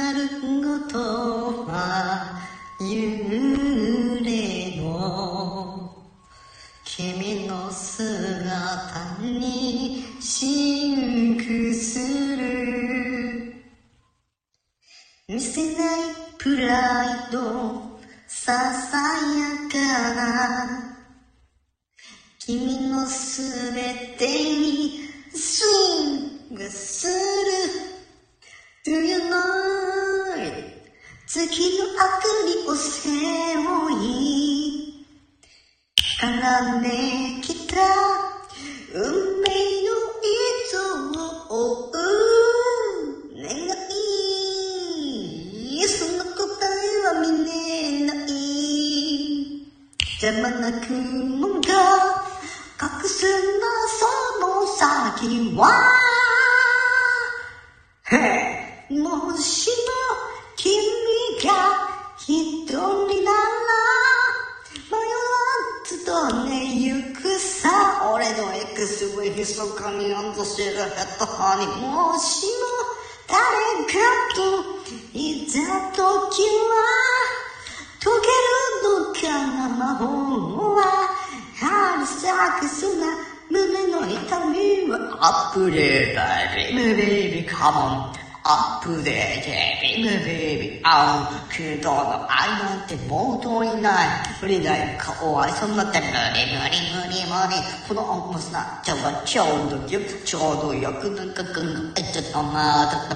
なることは幽霊の君の姿にシンクする見せないプライドささやかな君のすべてにスングする。Do you know 月のあくりを背負い。絡んできた運命の糸を追う願い。その答えは見れない。邪魔な雲が隠すなその先はもしも俺のエクスウェイ密かにランドシェルヘッドハにもしも誰かといた時は溶けるのかな魔法は。ハリサクスな胸の痛みはアップデート。ベイビーベイビーカモンアップデート。ベイビーベイビーあんけどの愛なんて冒頭にない無理だよかわいそうになって無理無理無理無理この重さちょうどちょうどよちょうどよくなんか考えちゃったまだ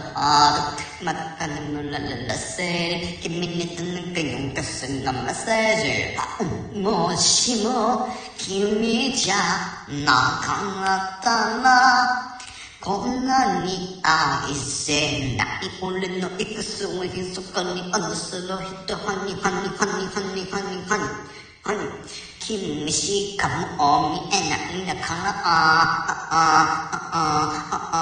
まだまた眠られらせる君にとなんか用かすなメッセージもしも君じゃなかったらこんなに愛せない俺のエクスをひそかにあのすの人ハニハニハニハニハニハニハニ君しかも見えないんだからあああああああ